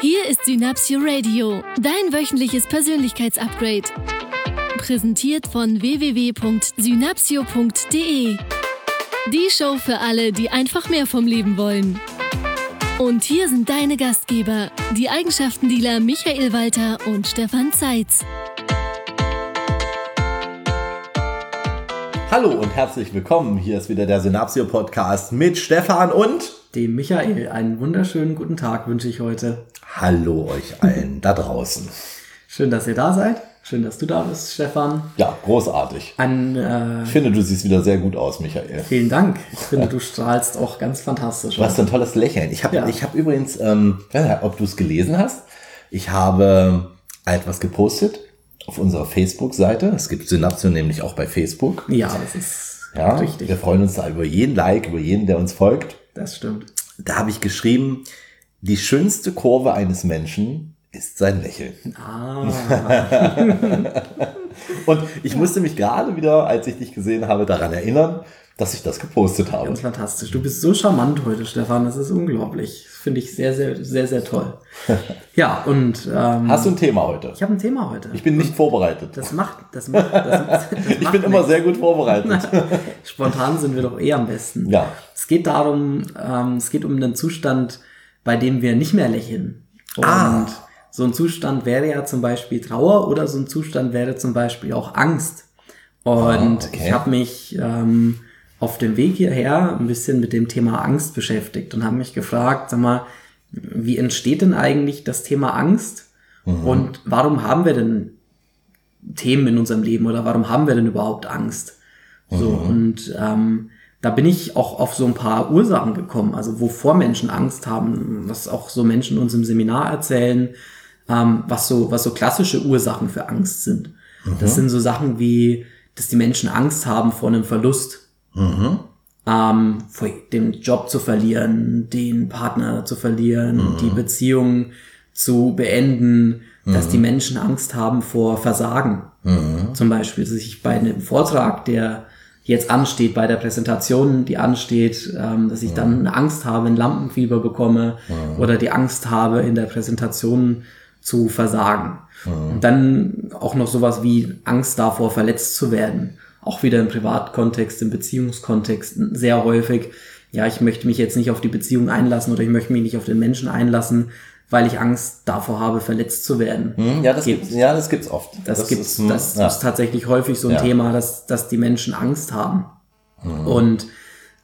Hier ist Synapsio Radio, dein wöchentliches Persönlichkeitsupgrade. Präsentiert von www.synapsio.de. Die Show für alle, die einfach mehr vom Leben wollen. Und hier sind deine Gastgeber, die Eigenschaftendealer Michael Walter und Stefan Zeitz. Hallo und herzlich willkommen. Hier ist wieder der Synapsio Podcast mit Stefan und dem Michael. Einen wunderschönen guten Tag wünsche ich heute. Hallo euch allen da draußen. Schön, dass ihr da seid. Schön, dass du da bist, Stefan. Ja, großartig. Ein, äh, ich finde, du siehst wieder sehr gut aus, Michael. Vielen Dank. Ich finde, du strahlst auch ganz fantastisch. Du hast ein tolles Lächeln. Ich habe ja. hab übrigens, ähm, ich weiß nicht, ob du es gelesen hast, ich habe etwas gepostet auf unserer Facebook-Seite. Es gibt Synapsio nämlich auch bei Facebook. Ja, das ist ja, richtig. Wir freuen uns da über jeden Like, über jeden, der uns folgt. Das stimmt. Da habe ich geschrieben, die schönste Kurve eines Menschen ist sein Lächeln. Ah. Und ich musste mich gerade wieder, als ich dich gesehen habe, daran erinnern, dass ich das gepostet habe. Ganz fantastisch. Du bist so charmant heute, Stefan. Das ist unglaublich. Das finde ich sehr, sehr, sehr, sehr toll. Ja, und. Ähm, Hast du ein Thema heute? Ich habe ein Thema heute. Ich bin nicht vorbereitet. Das macht. Das macht, das, das macht ich bin immer sehr gut vorbereitet. Spontan sind wir doch eh am besten. Ja. Es geht darum, ähm, es geht um einen Zustand, bei dem wir nicht mehr lächeln. Und ah. so ein Zustand wäre ja zum Beispiel Trauer oder so ein Zustand wäre zum Beispiel auch Angst. Und ah, okay. ich habe mich. Ähm, auf dem Weg hierher ein bisschen mit dem Thema Angst beschäftigt und habe mich gefragt, sag mal, wie entsteht denn eigentlich das Thema Angst? Mhm. Und warum haben wir denn Themen in unserem Leben oder warum haben wir denn überhaupt Angst? So, mhm. und ähm, da bin ich auch auf so ein paar Ursachen gekommen, also wovor Menschen Angst haben, was auch so Menschen uns im Seminar erzählen, ähm, was so, was so klassische Ursachen für Angst sind. Mhm. Das sind so Sachen wie, dass die Menschen Angst haben vor einem Verlust. Mhm. Ähm, den Job zu verlieren, den Partner zu verlieren, mhm. die Beziehung zu beenden, mhm. dass die Menschen Angst haben vor Versagen. Mhm. Zum Beispiel, dass ich bei einem Vortrag, der jetzt ansteht, bei der Präsentation, die ansteht, ähm, dass ich dann eine Angst habe, ein Lampenfieber bekomme oder die Angst habe, in der Präsentation zu versagen. Und dann auch noch sowas wie Angst davor, verletzt zu werden auch wieder im Privatkontext, im Beziehungskontext sehr häufig, ja, ich möchte mich jetzt nicht auf die Beziehung einlassen oder ich möchte mich nicht auf den Menschen einlassen, weil ich Angst davor habe, verletzt zu werden. Hm, ja, das Gibt, gibt's, ja, das gibt's oft. Das, das gibt's, ist, das ja. ist tatsächlich häufig so ein ja. Thema, dass, dass die Menschen Angst haben. Mhm. Und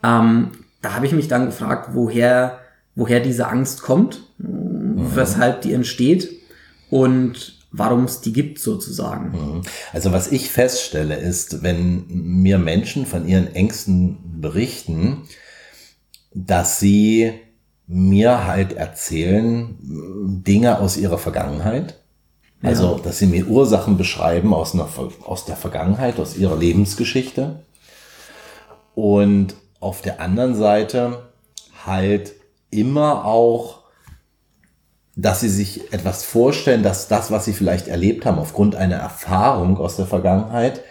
ähm, da habe ich mich dann gefragt, woher, woher diese Angst kommt, mhm. weshalb die entsteht und warum es die gibt sozusagen. Mhm. Also was ich feststelle ist, wenn mir Menschen von ihren Ängsten berichten, dass sie mir halt erzählen Dinge aus ihrer Vergangenheit. Also, dass sie mir Ursachen beschreiben aus, einer, aus der Vergangenheit, aus ihrer Lebensgeschichte. Und auf der anderen Seite halt immer auch dass sie sich etwas vorstellen, dass das, was sie vielleicht erlebt haben, aufgrund einer Erfahrung aus der Vergangenheit,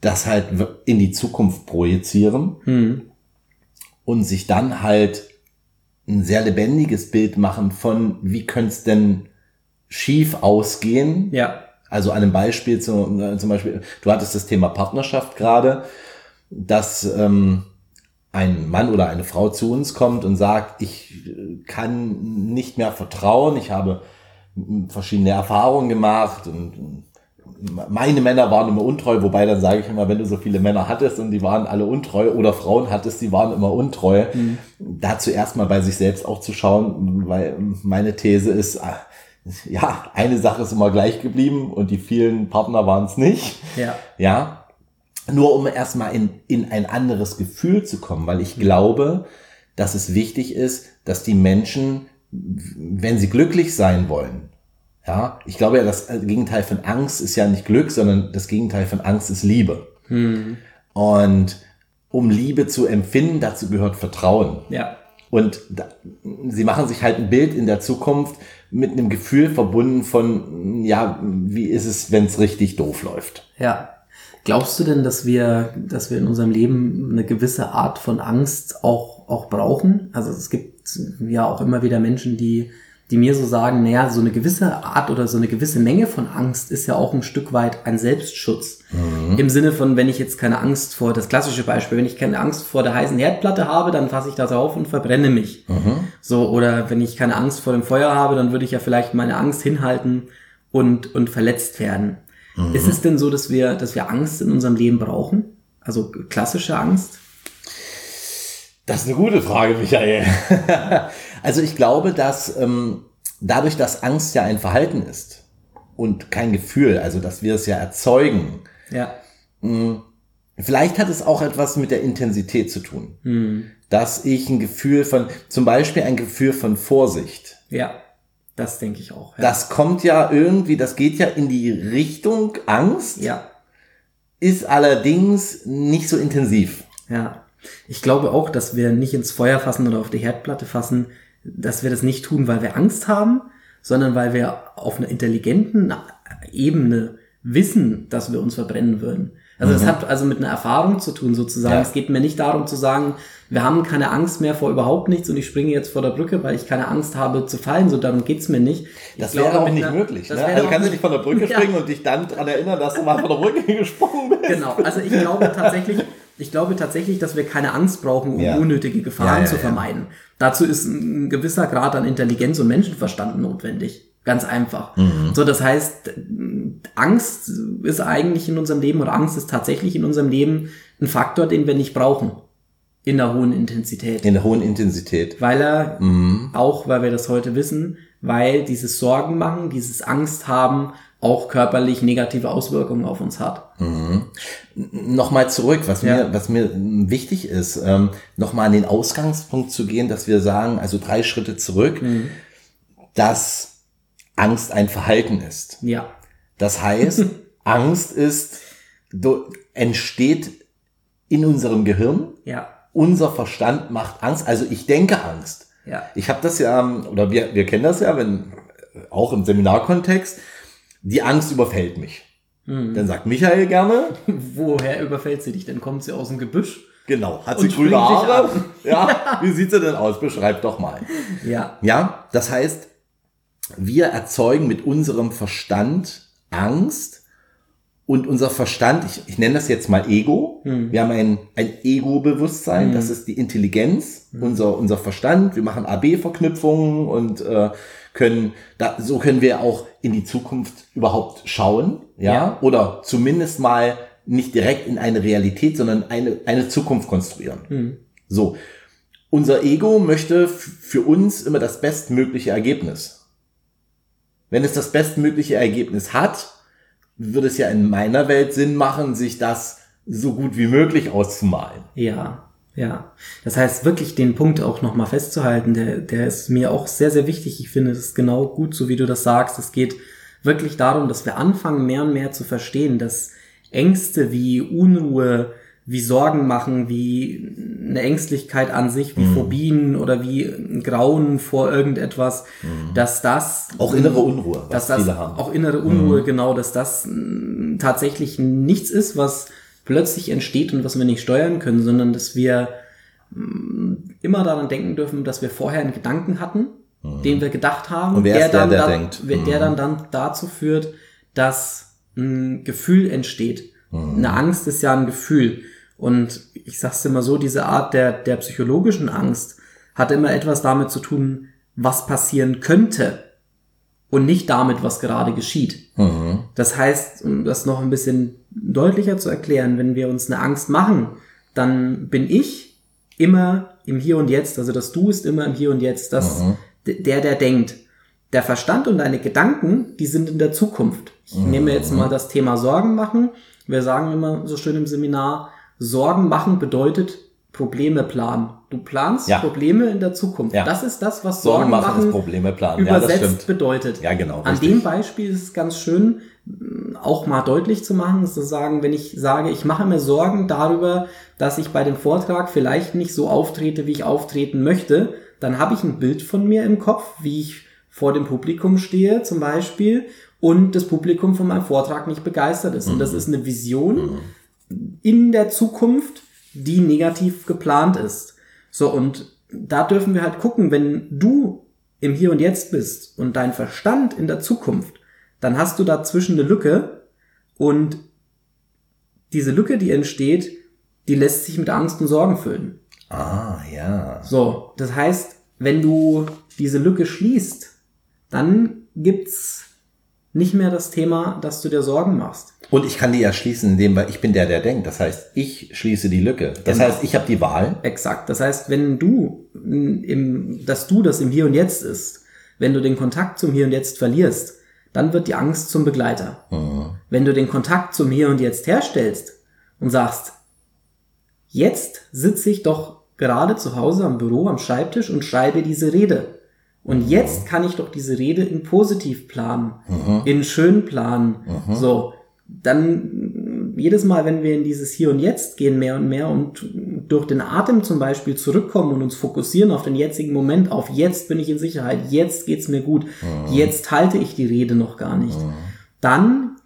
das halt in die Zukunft projizieren hm. und sich dann halt ein sehr lebendiges Bild machen von, wie könnte es denn schief ausgehen. Ja. Also einem Beispiel zu, äh, zum Beispiel, du hattest das Thema Partnerschaft gerade, dass ähm, ein Mann oder eine Frau zu uns kommt und sagt, ich kann nicht mehr vertrauen, ich habe verschiedene Erfahrungen gemacht und meine Männer waren immer untreu, wobei dann sage ich immer, wenn du so viele Männer hattest und die waren alle untreu oder Frauen hattest, die waren immer untreu, mhm. dazu erstmal bei sich selbst auch zu schauen, weil meine These ist, ah, ja, eine Sache ist immer gleich geblieben und die vielen Partner waren es nicht. Ja. Ja, nur um erstmal in, in ein anderes Gefühl zu kommen, weil ich glaube, dass es wichtig ist, dass die Menschen, wenn sie glücklich sein wollen, ja, ich glaube ja, das Gegenteil von Angst ist ja nicht Glück, sondern das Gegenteil von Angst ist Liebe. Hm. Und um Liebe zu empfinden, dazu gehört Vertrauen. Ja. Und da, sie machen sich halt ein Bild in der Zukunft mit einem Gefühl verbunden von, ja, wie ist es, wenn es richtig doof läuft? Ja. Glaubst du denn, dass wir, dass wir in unserem Leben eine gewisse Art von Angst auch, auch brauchen? Also es gibt ja auch immer wieder Menschen, die die mir so sagen, naja, so eine gewisse Art oder so eine gewisse Menge von Angst ist ja auch ein Stück weit ein Selbstschutz. Mhm. Im Sinne von, wenn ich jetzt keine Angst vor, das klassische Beispiel, wenn ich keine Angst vor der heißen Herdplatte habe, dann fasse ich das auf und verbrenne mich. Mhm. So, oder wenn ich keine Angst vor dem Feuer habe, dann würde ich ja vielleicht meine Angst hinhalten und, und verletzt werden. Mhm. Ist es denn so, dass wir, dass wir Angst in unserem Leben brauchen? Also klassische Angst? Das ist eine gute Frage, Michael. also ich glaube, dass ähm, dadurch, dass Angst ja ein Verhalten ist und kein Gefühl, also dass wir es ja erzeugen, ja. Mh, hm, vielleicht hat es auch etwas mit der Intensität zu tun. Mhm. Dass ich ein Gefühl von, zum Beispiel ein Gefühl von Vorsicht. Ja, das denke ich auch. Ja. Das kommt ja irgendwie, das geht ja in die Richtung Angst. Ja. Ist allerdings nicht so intensiv. Ja. Ich glaube auch, dass wir nicht ins Feuer fassen oder auf die Herdplatte fassen, dass wir das nicht tun, weil wir Angst haben, sondern weil wir auf einer intelligenten Ebene wissen, dass wir uns verbrennen würden. Also es mhm. hat also mit einer Erfahrung zu tun sozusagen. Ja. Es geht mir nicht darum zu sagen, wir haben keine Angst mehr vor überhaupt nichts und ich springe jetzt vor der Brücke, weil ich keine Angst habe zu fallen. So darum geht's mir nicht. Ich das wäre auch nicht einer, möglich. Ne? Also kannst du nicht von der Brücke springen ja. und dich dann daran erinnern, dass du mal von der Brücke gesprungen bist. Genau. Also ich glaube tatsächlich, ich glaube tatsächlich, dass wir keine Angst brauchen, um ja. unnötige Gefahren zu vermeiden. Dazu ist ein gewisser Grad an Intelligenz und Menschenverstand notwendig. Ganz einfach. Mhm. So, das heißt, Angst ist eigentlich in unserem Leben oder Angst ist tatsächlich in unserem Leben ein Faktor, den wir nicht brauchen. In der hohen Intensität. In der hohen Intensität. Weil er, mhm. auch weil wir das heute wissen, weil dieses Sorgen machen, dieses Angst haben, auch körperlich negative Auswirkungen auf uns hat. Mhm. Nochmal zurück, was ja. mir, was mir wichtig ist, ähm, nochmal an den Ausgangspunkt zu gehen, dass wir sagen, also drei Schritte zurück, mhm. dass Angst ein Verhalten ist. Ja. Das heißt, Angst ist, entsteht in unserem Gehirn. Ja. Unser Verstand macht Angst. Also ich denke Angst. Ja. Ich habe das ja, oder wir, wir kennen das ja, wenn auch im Seminarkontext, die Angst überfällt mich. Mhm. Dann sagt Michael gerne. Woher überfällt sie dich? Dann kommt sie aus dem Gebüsch. Genau. Hat sie grüne Haare? Ja. Wie sieht sie denn aus? Beschreib doch mal. Ja. Ja. Das heißt, wir erzeugen mit unserem Verstand Angst und unser Verstand, ich, ich nenne das jetzt mal Ego. Hm. Wir haben ein, ein Ego-Bewusstsein, hm. das ist die Intelligenz, hm. unser, unser Verstand. Wir machen AB-Verknüpfungen und äh, können, da, so können wir auch in die Zukunft überhaupt schauen, ja? ja, oder zumindest mal nicht direkt in eine Realität, sondern eine, eine Zukunft konstruieren. Hm. So. Unser Ego möchte für uns immer das bestmögliche Ergebnis. Wenn es das bestmögliche Ergebnis hat, würde es ja in meiner Welt Sinn machen, sich das so gut wie möglich auszumalen. Ja, ja. Das heißt, wirklich den Punkt auch nochmal festzuhalten, der, der ist mir auch sehr, sehr wichtig. Ich finde, es ist genau gut, so wie du das sagst. Es geht wirklich darum, dass wir anfangen, mehr und mehr zu verstehen, dass Ängste wie Unruhe, wie Sorgen machen, wie eine Ängstlichkeit an sich, wie mhm. Phobien oder wie ein Grauen vor irgendetwas, mhm. dass das auch innere Unruhe, dass das auch innere Unruhe mhm. genau, dass das mm, tatsächlich nichts ist, was plötzlich entsteht und was wir nicht steuern können, sondern dass wir mm, immer daran denken dürfen, dass wir vorher einen Gedanken hatten, mhm. den wir gedacht haben, und der, dann, der, der, da, der dann, dann dazu führt, dass ein Gefühl entsteht. Mhm. Eine Angst ist ja ein Gefühl. Und ich sag's immer so, diese Art der, der psychologischen Angst hat immer etwas damit zu tun, was passieren könnte und nicht damit, was gerade geschieht. Mhm. Das heißt, um das noch ein bisschen deutlicher zu erklären, wenn wir uns eine Angst machen, dann bin ich immer im Hier und Jetzt, also das Du ist immer im Hier und Jetzt, das mhm. der, der denkt. Der Verstand und deine Gedanken, die sind in der Zukunft. Ich mhm. nehme jetzt mal das Thema Sorgen machen. Wir sagen immer so schön im Seminar, Sorgen machen bedeutet Probleme planen. Du planst ja. Probleme in der Zukunft. Ja. Das ist das, was Sorgen, Sorgen machen, machen Probleme planen. übersetzt ja, bedeutet. Ja, genau. An richtig. dem Beispiel ist es ganz schön, mm, auch mal deutlich zu machen, zu sagen, wenn ich sage, ich mache mir Sorgen darüber, dass ich bei dem Vortrag vielleicht nicht so auftrete, wie ich auftreten möchte, dann habe ich ein Bild von mir im Kopf, wie ich vor dem Publikum stehe zum Beispiel und das Publikum von meinem Vortrag nicht begeistert ist. Mhm. Und das mhm. ist eine Vision, mhm in der Zukunft, die negativ geplant ist. So, und da dürfen wir halt gucken, wenn du im Hier und Jetzt bist und dein Verstand in der Zukunft, dann hast du dazwischen eine Lücke und diese Lücke, die entsteht, die lässt sich mit Angst und Sorgen füllen. Ah, ja. So, das heißt, wenn du diese Lücke schließt, dann gibt's nicht mehr das Thema, dass du dir Sorgen machst. Und ich kann die ja schließen, indem ich bin der, der denkt. Das heißt, ich schließe die Lücke. Das Genau. heißt, ich habe die Wahl. Exakt. Das heißt, wenn du im, dass du das im Hier und Jetzt ist, wenn du den Kontakt zum Hier und Jetzt verlierst, dann wird die Angst zum Begleiter. Wenn du den Kontakt zum Hier und Jetzt herstellst und sagst, jetzt sitze ich doch gerade zu Hause am Büro, am Schreibtisch und schreibe diese Rede. Und jetzt kann ich doch diese Rede in positiv planen, in schön planen. So, dann jedes Mal, wenn wir in dieses Hier und Jetzt gehen, mehr und mehr und durch den Atem zum Beispiel zurückkommen und uns fokussieren auf den jetzigen Moment, auf jetzt bin ich in Sicherheit, jetzt geht's mir gut, jetzt halte ich die Rede noch gar nicht, dann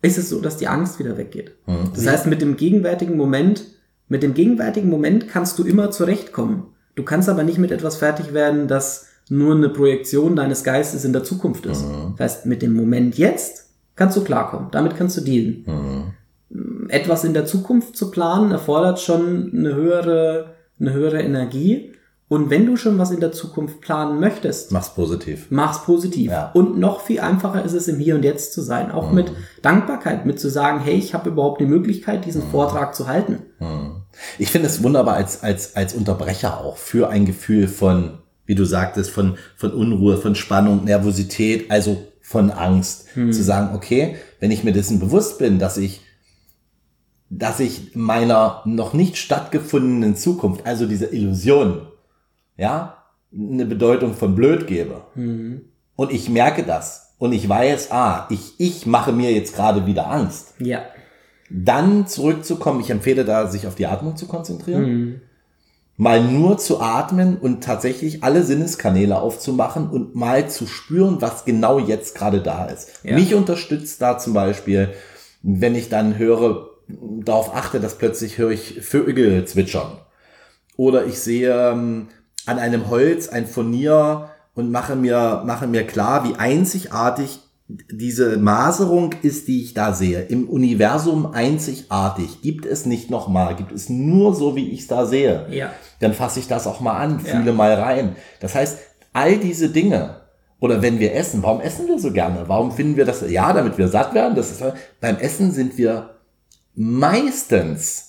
ist es so, dass die Angst wieder weggeht. Das heißt, mit dem gegenwärtigen Moment, mit dem gegenwärtigen Moment kannst du immer zurechtkommen. Du kannst aber nicht mit etwas fertig werden, das nur eine Projektion deines Geistes in der Zukunft ist. Das heißt, mit dem Moment jetzt kannst du klarkommen. Damit kannst du dealen. Etwas in der Zukunft zu planen erfordert schon eine höhere, eine höhere Energie. Und wenn du schon was in der Zukunft planen möchtest, Mach's positiv. mach's positiv. Ja. Und noch viel einfacher ist es im Hier und Jetzt zu sein. Auch mit Dankbarkeit, mit zu sagen, hey, ich habe überhaupt die Möglichkeit, diesen Vortrag zu halten. Ich finde es wunderbar als, als, als Unterbrecher auch für ein Gefühl von, wie du sagtest, von, von Unruhe, von Spannung, Nervosität, also von Angst. Zu sagen, okay, wenn ich mir dessen bewusst bin, dass ich, dass ich meiner noch nicht stattgefundenen Zukunft, also dieser Illusion, ja, eine Bedeutung von blöd gebe. Und ich merke das. Und ich weiß, ah, ich, ich mache mir jetzt gerade wieder Angst Ja. dann zurückzukommen. Ich empfehle da, sich auf die Atmung zu konzentrieren. Mal nur zu atmen und tatsächlich alle Sinneskanäle aufzumachen und mal zu spüren, was genau jetzt gerade da ist. Ja. Mich unterstützt da zum Beispiel, wenn ich dann höre, darauf achte, dass plötzlich höre ich Vögel zwitschern. Oder ich sehe ähm, an einem Holz ein Furnier und mache mir, mache mir klar, wie einzigartig diese Maserung ist, die ich da sehe. Im Universum einzigartig. Gibt es nicht nochmal. Gibt es nur so, wie ich es da sehe. Ja. Dann fasse ich das auch mal an, Ja. fühle mal rein. Das heißt, all diese Dinge, oder wenn wir essen, warum essen wir so gerne? Warum finden wir das? Ja, damit wir satt werden. Das ist, beim Essen sind wir meistens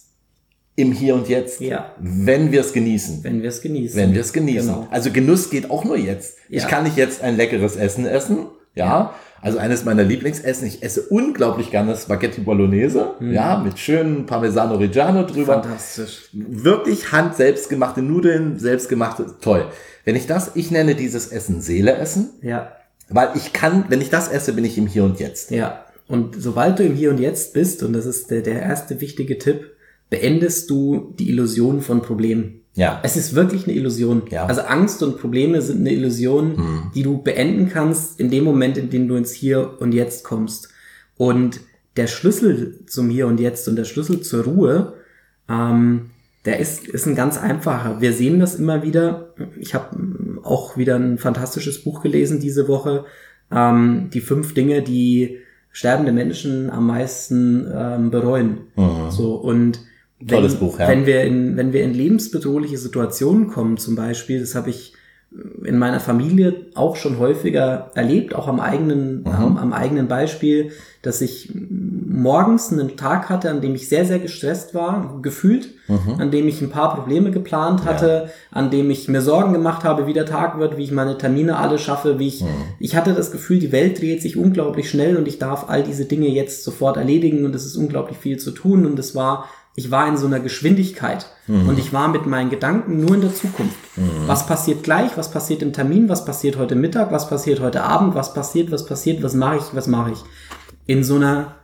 im Hier und Jetzt, Ja. wenn wir es genießen. Wenn wir es genießen. Wenn wir es genießen. Genau. Also Genuss geht auch nur jetzt. Ja. Ich kann nicht jetzt ein leckeres Essen essen. Ja. Also eines meiner Lieblingsessen. Ich esse unglaublich gerne Spaghetti Bolognese. Ja. Mit schönen Parmesano Reggiano drüber. Fantastisch. Wirklich hand selbstgemachte Nudeln, selbstgemachte, toll. Wenn ich das, ich nenne dieses Essen Seele essen, Ja. weil ich kann, wenn ich das esse, bin ich im Hier und Jetzt. Ja. Und sobald du im Hier und Jetzt bist, und das ist der, der erste wichtige Tipp, beendest du die Illusion von Problemen. Ja. Es ist wirklich eine Illusion. Ja. Also Angst und Probleme sind eine Illusion, die du beenden kannst in dem Moment, in dem du ins Hier und Jetzt kommst. Und der Schlüssel zum Hier und Jetzt und der Schlüssel zur Ruhe, ähm, der ist, ist ein ganz einfacher. Wir sehen das immer wieder. Ich habe auch wieder ein fantastisches Buch gelesen diese Woche. Ähm, die fünf Dinge, die sterbende Menschen am meisten ähm, bereuen. So und wenn, Tolles Buch, ja. wenn wir in wenn wir in lebensbedrohliche Situationen kommen, zum Beispiel, das habe ich in meiner Familie auch schon häufiger erlebt, auch am eigenen, am, am eigenen Beispiel, dass ich morgens einen Tag hatte, an dem ich sehr, sehr gestresst war, gefühlt, an dem ich ein paar Probleme geplant hatte, an dem ich mir Sorgen gemacht habe, wie der Tag wird, wie ich meine Termine alle schaffe, wie ich, ich hatte das Gefühl, die Welt dreht sich unglaublich schnell und ich darf all diese Dinge jetzt sofort erledigen und es ist unglaublich viel zu tun und es war, ich war in so einer Geschwindigkeit und ich war mit meinen Gedanken nur in der Zukunft. Was passiert gleich? Was passiert im Termin? Was passiert heute Mittag? Was passiert heute Abend? Was passiert? Was passiert? Was mache ich? Was mache ich? In so einer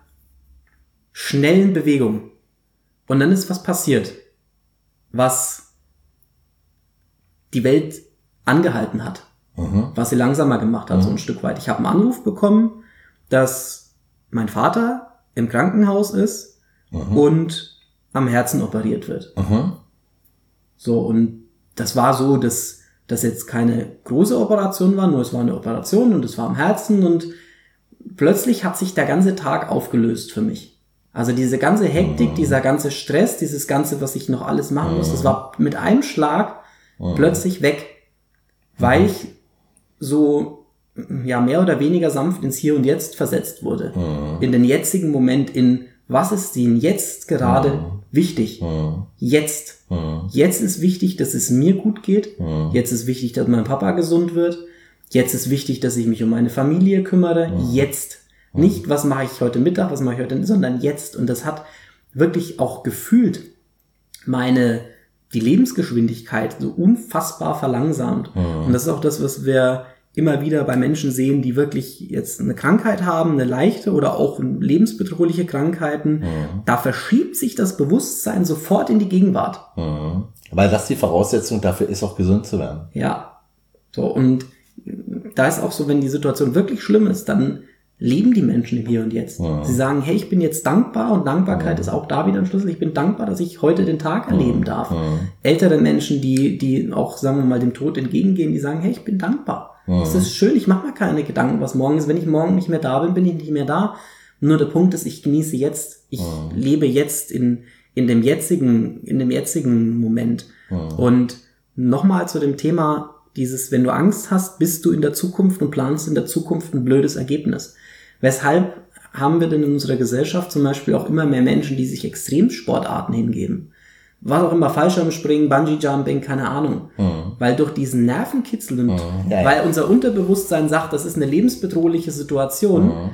schnellen Bewegung. Und dann ist was passiert, was die Welt angehalten hat, was sie langsamer gemacht hat, so ein Stück weit. Ich habe einen Anruf bekommen, dass mein Vater im Krankenhaus ist und am Herzen operiert wird. Mhm. So, und das war so das das jetzt keine große Operation war, nur es war eine Operation und es war am Herzen und plötzlich hat sich der ganze Tag aufgelöst für mich. Also diese ganze Hektik, mhm. dieser ganze Stress, dieses ganze, was ich noch alles machen muss, das war mit einem Schlag mhm. plötzlich weg, weil ich so ja mehr oder weniger sanft ins Hier und Jetzt versetzt wurde. Mhm. In den jetzigen Moment, in was ist ihnen jetzt gerade mhm. wichtig? Mhm. Jetzt. Mhm. Jetzt ist wichtig, dass es mir gut geht. Mhm. Jetzt ist wichtig, dass mein Papa gesund wird. Jetzt ist wichtig, dass ich mich um meine Familie kümmere. Mhm. Jetzt. Nicht, was mache ich heute Mittag, was mache ich heute, sondern jetzt. Und das hat wirklich auch gefühlt meine, die Lebensgeschwindigkeit so unfassbar verlangsamt. Und das ist auch das, was wir immer wieder bei Menschen sehen, die wirklich jetzt eine Krankheit haben, eine leichte oder auch lebensbedrohliche Krankheiten. Mhm. Da verschiebt sich das Bewusstsein sofort in die Gegenwart. Mhm. Weil das die Voraussetzung dafür ist, auch gesund zu werden. Ja. So, und da ist auch so, wenn die Situation wirklich schlimm ist, dann leben die Menschen im Hier und Jetzt. Mhm. Sie sagen, hey, ich bin jetzt dankbar und Dankbarkeit mhm. ist auch da wieder ein Schlüssel. Ich bin dankbar, dass ich heute den Tag erleben mhm. darf. Mhm. Ältere Menschen, die, die auch, sagen wir mal, dem Tod entgegengehen, die sagen, hey, ich bin dankbar. Mhm. Es ist schön, ich mache mir keine Gedanken, was morgen ist. Wenn ich morgen nicht mehr da bin, bin ich nicht mehr da. Nur der Punkt ist, ich genieße jetzt. Ich mhm. lebe jetzt in, in dem jetzigen, in dem jetzigen Moment. Mhm. Und nochmal zu dem Thema dieses, wenn du Angst hast, bist du in der Zukunft und planst in der Zukunft ein blödes Ergebnis. Weshalb haben wir denn in unserer Gesellschaft zum Beispiel auch immer mehr Menschen, die sich Extremsportarten hingeben? Was auch immer, Fallschirmspringen, Bungee Jumping, keine Ahnung. Mhm. Weil durch diesen Nervenkitzel und mhm. ja, ja. weil unser Unterbewusstsein sagt, das ist eine lebensbedrohliche Situation, mhm.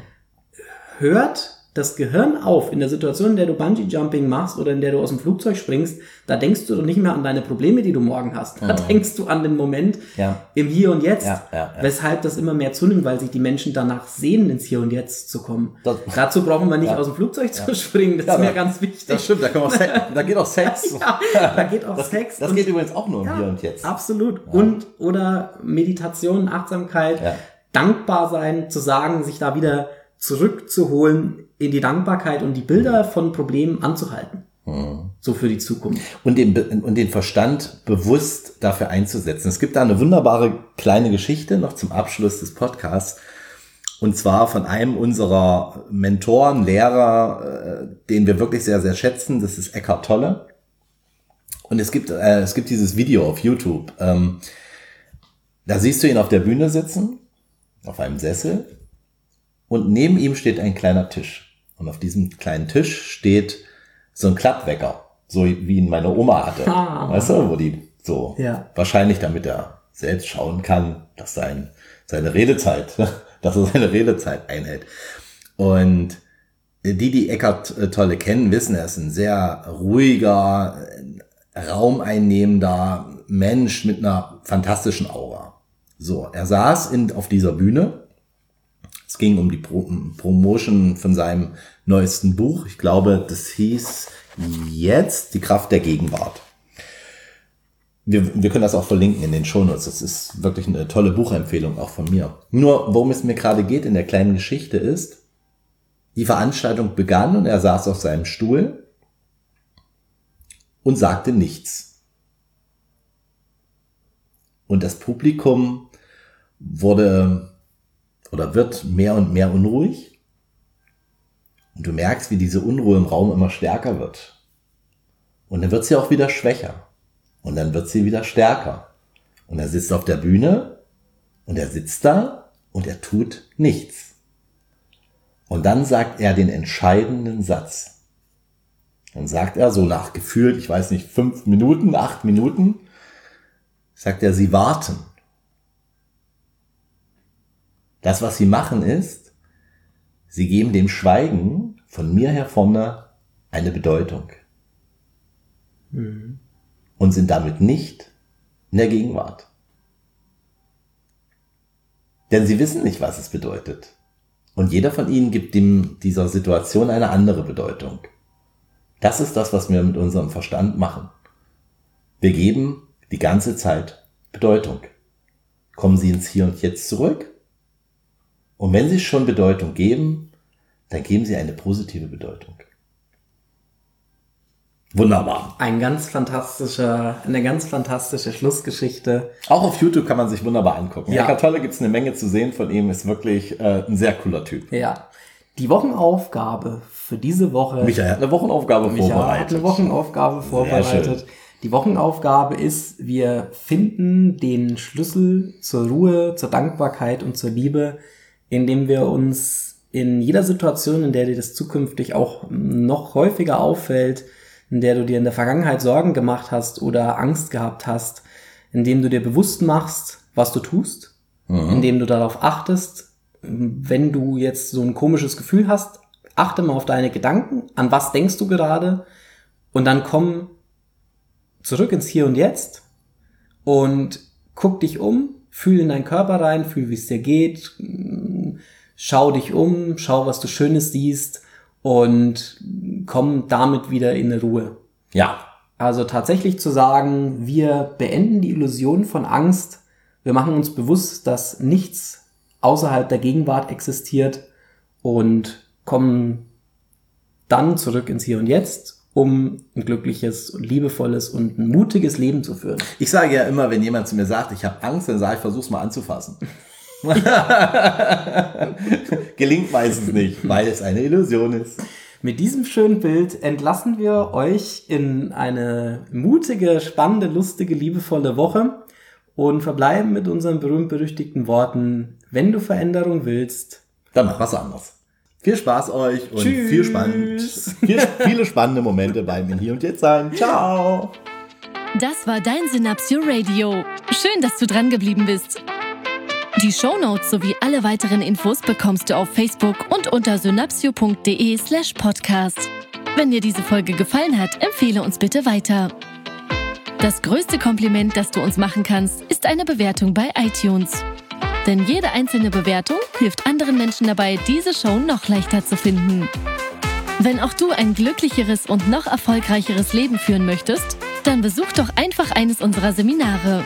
hört das Gehirn auf in der Situation, in der du Bungee Jumping machst oder in der du aus dem Flugzeug springst, da denkst du doch nicht mehr an deine Probleme, die du morgen hast. Da mhm. denkst du an den Moment ja. im Hier und Jetzt. Ja, ja, Weshalb das immer mehr zunimmt, weil sich die Menschen danach sehnen, ins Hier und Jetzt zu kommen. Das, Dazu brauchen wir nicht aus dem Flugzeug zu springen, das ist mir ganz wichtig. Das stimmt, da, kann auch da geht auch Sex. da geht auch das, Sex. Das geht übrigens auch nur im Hier und Jetzt. Absolut. Und oder Meditation, Achtsamkeit, dankbar sein, zu sagen, sich da wieder zurückzuholen in die Dankbarkeit und die Bilder von Problemen anzuhalten. Mhm. So für die Zukunft. Und den, und den Verstand bewusst dafür einzusetzen. Es gibt da eine wunderbare kleine Geschichte noch zum Abschluss des Podcasts. Und zwar von einem unserer Mentoren, Lehrer, äh, den wir wirklich sehr, sehr schätzen. Das ist Eckhart Tolle. Und es gibt, äh, es gibt dieses Video auf YouTube. Ähm, da siehst du ihn auf der Bühne sitzen, auf einem Sessel und neben ihm steht ein kleiner Tisch. Und auf diesem kleinen Tisch steht so ein Klappwecker, so wie ihn meine Oma hatte. Ah. Weißt du, wo die so ja. wahrscheinlich damit er selbst schauen kann, dass sein, seine Redezeit, dass er seine Redezeit einhält. Und die, die Eckart äh, Tolle kennen, wissen, er ist ein sehr ruhiger, raumeinnehmender Mensch mit einer fantastischen Aura. So, er saß in, auf dieser Bühne es ging um die Pro Promotion von seinem neuesten Buch. Ich glaube, das hieß jetzt Die Kraft der Gegenwart. Wir, wir können das auch verlinken in den Shownotes. Das ist wirklich eine tolle Buchempfehlung auch von mir. Nur, worum es mir gerade geht in der kleinen Geschichte ist, die Veranstaltung begann und er saß auf seinem Stuhl und sagte nichts. Und das Publikum wurde oder wird mehr und mehr unruhig. Und du merkst, wie diese Unruhe im Raum immer stärker wird. Und dann wird sie auch wieder schwächer. Und dann wird sie wieder stärker. Und er sitzt auf der Bühne und er sitzt da und er tut nichts. Und dann sagt er den entscheidenden Satz. Dann sagt er so nach gefühlt, ich weiß nicht, fünf Minuten, acht Minuten, sagt er, sie warten. Das, was sie machen, ist, sie geben dem Schweigen von mir her vorne eine Bedeutung. Mhm. Und sind damit nicht in der Gegenwart. Denn sie wissen nicht, was es bedeutet. Und jeder von ihnen gibt dem, dieser Situation eine andere Bedeutung. Das ist das, was wir mit unserem Verstand machen. Wir geben die ganze Zeit Bedeutung. Kommen Sie ins Hier und Jetzt zurück und wenn sie schon Bedeutung geben, dann geben sie eine positive Bedeutung. Wunderbar. Ein ganz fantastischer, eine ganz fantastische Schlussgeschichte. Auch auf YouTube kann man sich wunderbar angucken. Ja. Eckart Tolle gibt es eine Menge zu sehen von ihm, ist wirklich äh, ein sehr cooler Typ. Ja. Die Wochenaufgabe für diese Woche. Michael hat eine Wochenaufgabe Michael vorbereitet. hat eine Wochenaufgabe vorbereitet. Die Wochenaufgabe ist, wir finden den Schlüssel zur Ruhe, zur Dankbarkeit und zur Liebe, indem wir uns in jeder Situation, in der dir das zukünftig auch noch häufiger auffällt, in der du dir in der Vergangenheit Sorgen gemacht hast oder Angst gehabt hast, indem du dir bewusst machst, was du tust, mhm. indem du darauf achtest, wenn du jetzt so ein komisches Gefühl hast, achte mal auf deine Gedanken, an was denkst du gerade und dann komm zurück ins Hier und Jetzt und guck dich um, fühl in deinen Körper rein, fühl, wie es dir geht, schau dich um, schau, was du Schönes siehst und komm damit wieder in Ruhe. Ja. Also tatsächlich zu sagen, wir beenden die Illusion von Angst, wir machen uns bewusst, dass nichts außerhalb der Gegenwart existiert und kommen dann zurück ins Hier und Jetzt, um ein glückliches und liebevolles und ein mutiges Leben zu führen. Ich sage ja immer, wenn jemand zu mir sagt, ich habe Angst, dann sage ich, versuch's mal anzufassen. Gelingt meistens nicht, weil es eine Illusion ist. Mit diesem schönen Bild entlassen wir euch in eine mutige, spannende, lustige, liebevolle Woche und verbleiben mit unseren berühmt-berüchtigten Worten, wenn du Veränderung willst, dann mach was anderes. Viel Spaß euch und Tschüss. viel spannend, viel, viele spannende Momente beim Hier und Jetzt sein. Ciao! Das war dein Synapsio Radio. Schön, dass du dran geblieben bist. Die Shownotes sowie alle weiteren Infos bekommst du auf Facebook und unter synapsio.de slash podcast. Wenn dir diese Folge gefallen hat, empfehle uns bitte weiter. Das größte Kompliment, das du uns machen kannst, ist eine Bewertung bei iTunes. Denn jede einzelne Bewertung hilft anderen Menschen dabei, diese Show noch leichter zu finden. Wenn auch du ein glücklicheres und noch erfolgreicheres Leben führen möchtest, dann besuch doch einfach eines unserer Seminare.